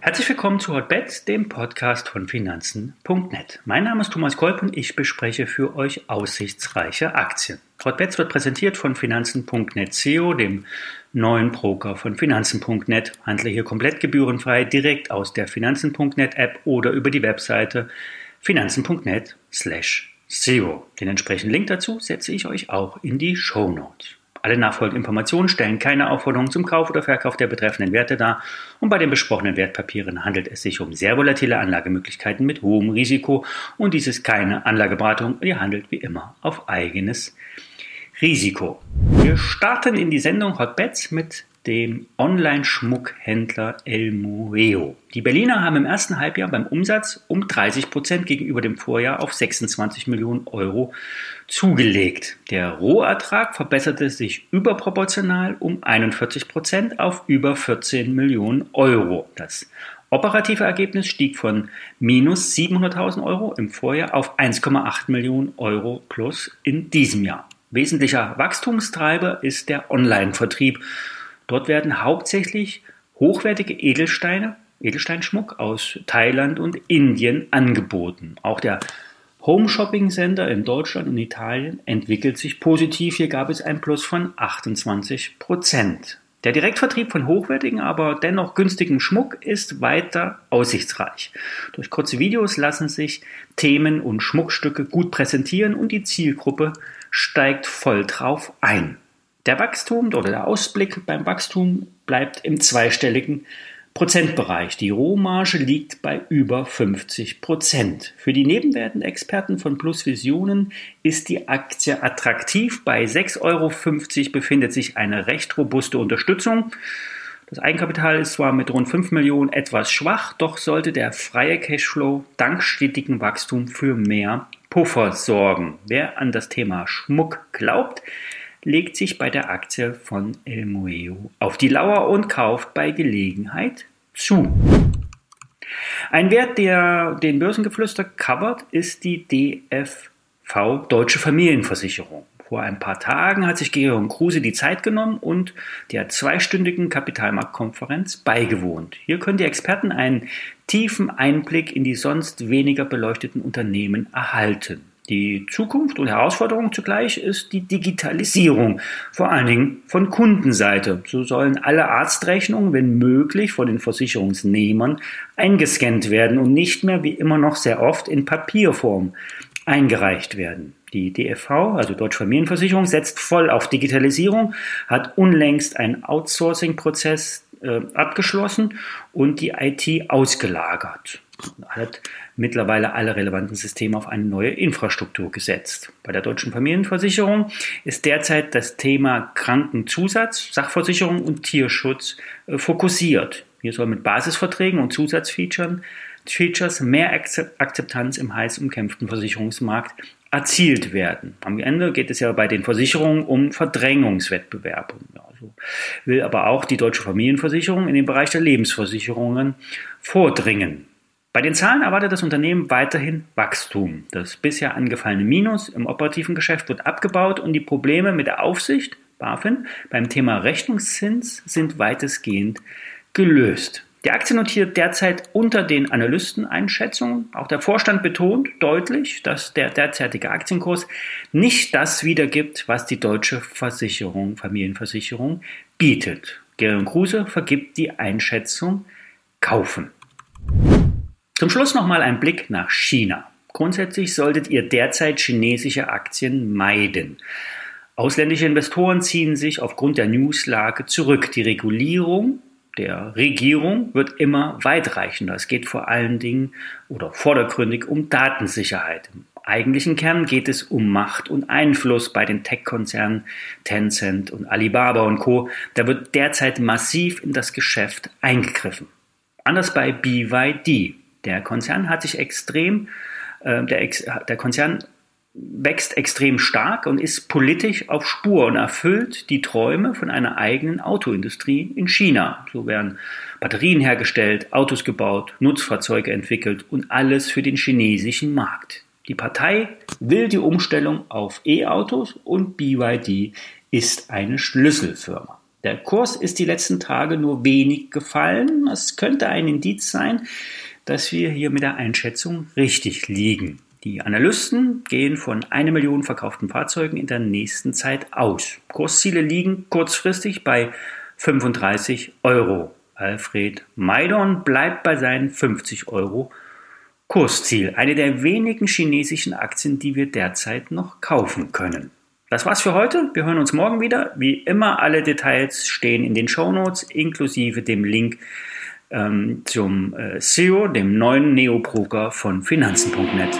Herzlich willkommen zu Hotbets, dem Podcast von Finanzen.net. Mein Name ist Thomas Kolb und ich bespreche für euch aussichtsreiche Aktien. Hotbets wird präsentiert von Finanzen.net SEO, dem neuen Broker von Finanzen.net. Handle hier komplett gebührenfrei direkt aus der Finanzen.net App oder über die Webseite finanzen.net slash SEO. Den entsprechenden Link dazu setze ich euch auch in die Show Notes. Alle nachfolgenden Informationen stellen keine Aufforderung zum Kauf oder Verkauf der betreffenden Werte dar und bei den besprochenen Wertpapieren handelt es sich um sehr volatile Anlagemöglichkeiten mit hohem Risiko und dies ist keine Anlageberatung, ihr handelt wie immer auf eigenes Risiko. Wir starten in die Sendung Hotbets mit dem Online-Schmuckhändler El Mueo. Die Berliner haben im ersten Halbjahr beim Umsatz um 30 Prozent gegenüber dem Vorjahr auf 26 Millionen Euro zugelegt. Der Rohertrag verbesserte sich überproportional um 41 Prozent auf über 14 Millionen Euro. Das operative Ergebnis stieg von minus 700.000 Euro im Vorjahr auf 1,8 Millionen Euro plus in diesem Jahr. Wesentlicher Wachstumstreiber ist der Online-Vertrieb Dort werden hauptsächlich hochwertige Edelsteine, Edelsteinschmuck aus Thailand und Indien angeboten. Auch der Home Shopping Center in Deutschland und Italien entwickelt sich positiv. Hier gab es ein Plus von 28 Prozent. Der Direktvertrieb von hochwertigen, aber dennoch günstigen Schmuck ist weiter aussichtsreich. Durch kurze Videos lassen sich Themen und Schmuckstücke gut präsentieren und die Zielgruppe steigt voll drauf ein. Der Wachstum oder der Ausblick beim Wachstum bleibt im zweistelligen Prozentbereich. Die Rohmarge liegt bei über 50 Prozent. Für die Nebenwerten-Experten von Plus Visionen ist die Aktie attraktiv. Bei 6,50 Euro befindet sich eine recht robuste Unterstützung. Das Eigenkapital ist zwar mit rund 5 Millionen etwas schwach, doch sollte der freie Cashflow dank stetigem Wachstum für mehr Puffer sorgen. Wer an das Thema Schmuck glaubt, legt sich bei der Aktie von El Mueo auf die Lauer und kauft bei Gelegenheit zu. Ein Wert, der den Börsengeflüster covert, ist die DFV Deutsche Familienversicherung. Vor ein paar Tagen hat sich Georg Kruse die Zeit genommen und der zweistündigen Kapitalmarktkonferenz beigewohnt. Hier können die Experten einen tiefen Einblick in die sonst weniger beleuchteten Unternehmen erhalten. Die Zukunft und Herausforderung zugleich ist die Digitalisierung, vor allen Dingen von Kundenseite. So sollen alle Arztrechnungen, wenn möglich, von den Versicherungsnehmern eingescannt werden und nicht mehr wie immer noch sehr oft in Papierform eingereicht werden. Die DFV, also Deutsche Familienversicherung, setzt voll auf Digitalisierung, hat unlängst einen Outsourcing-Prozess äh, abgeschlossen und die IT ausgelagert. Hat mittlerweile alle relevanten Systeme auf eine neue Infrastruktur gesetzt. Bei der Deutschen Familienversicherung ist derzeit das Thema Krankenzusatz, Sachversicherung und Tierschutz äh, fokussiert. Hier soll mit Basisverträgen und Zusatzfeatures Features mehr Akzeptanz im heiß umkämpften Versicherungsmarkt erzielt werden. Am Ende geht es ja bei den Versicherungen um Verdrängungswettbewerb. Will aber auch die deutsche Familienversicherung in den Bereich der Lebensversicherungen vordringen. Bei den Zahlen erwartet das Unternehmen weiterhin Wachstum. Das bisher angefallene Minus im operativen Geschäft wird abgebaut und die Probleme mit der Aufsicht, BaFin, beim Thema Rechnungszins sind weitestgehend gelöst. Die Aktie notiert derzeit unter den Analysteneinschätzungen. Auch der Vorstand betont deutlich, dass der derzeitige Aktienkurs nicht das wiedergibt, was die deutsche Versicherung, Familienversicherung bietet. Gerion Kruse vergibt die Einschätzung kaufen. Zum Schluss nochmal ein Blick nach China. Grundsätzlich solltet ihr derzeit chinesische Aktien meiden. Ausländische Investoren ziehen sich aufgrund der Newslage zurück. Die Regulierung der Regierung wird immer weitreichender. Es geht vor allen Dingen oder vordergründig um Datensicherheit. Im eigentlichen Kern geht es um Macht und Einfluss bei den Tech-Konzernen Tencent und Alibaba und Co. Da wird derzeit massiv in das Geschäft eingegriffen. Anders bei BYD. Der Konzern hat sich extrem, äh, der, der Konzern wächst extrem stark und ist politisch auf Spur und erfüllt die Träume von einer eigenen Autoindustrie in China. So werden Batterien hergestellt, Autos gebaut, Nutzfahrzeuge entwickelt und alles für den chinesischen Markt. Die Partei will die Umstellung auf E-Autos und BYD ist eine Schlüsselfirma. Der Kurs ist die letzten Tage nur wenig gefallen. Es könnte ein Indiz sein, dass wir hier mit der Einschätzung richtig liegen. Die Analysten gehen von einer Million verkauften Fahrzeugen in der nächsten Zeit aus. Kursziele liegen kurzfristig bei 35 Euro. Alfred Maidon bleibt bei seinen 50 Euro Kursziel. Eine der wenigen chinesischen Aktien, die wir derzeit noch kaufen können. Das war's für heute. Wir hören uns morgen wieder. Wie immer, alle Details stehen in den Show Notes inklusive dem Link ähm, zum äh, SEO, dem neuen Neo-Broker von Finanzen.net.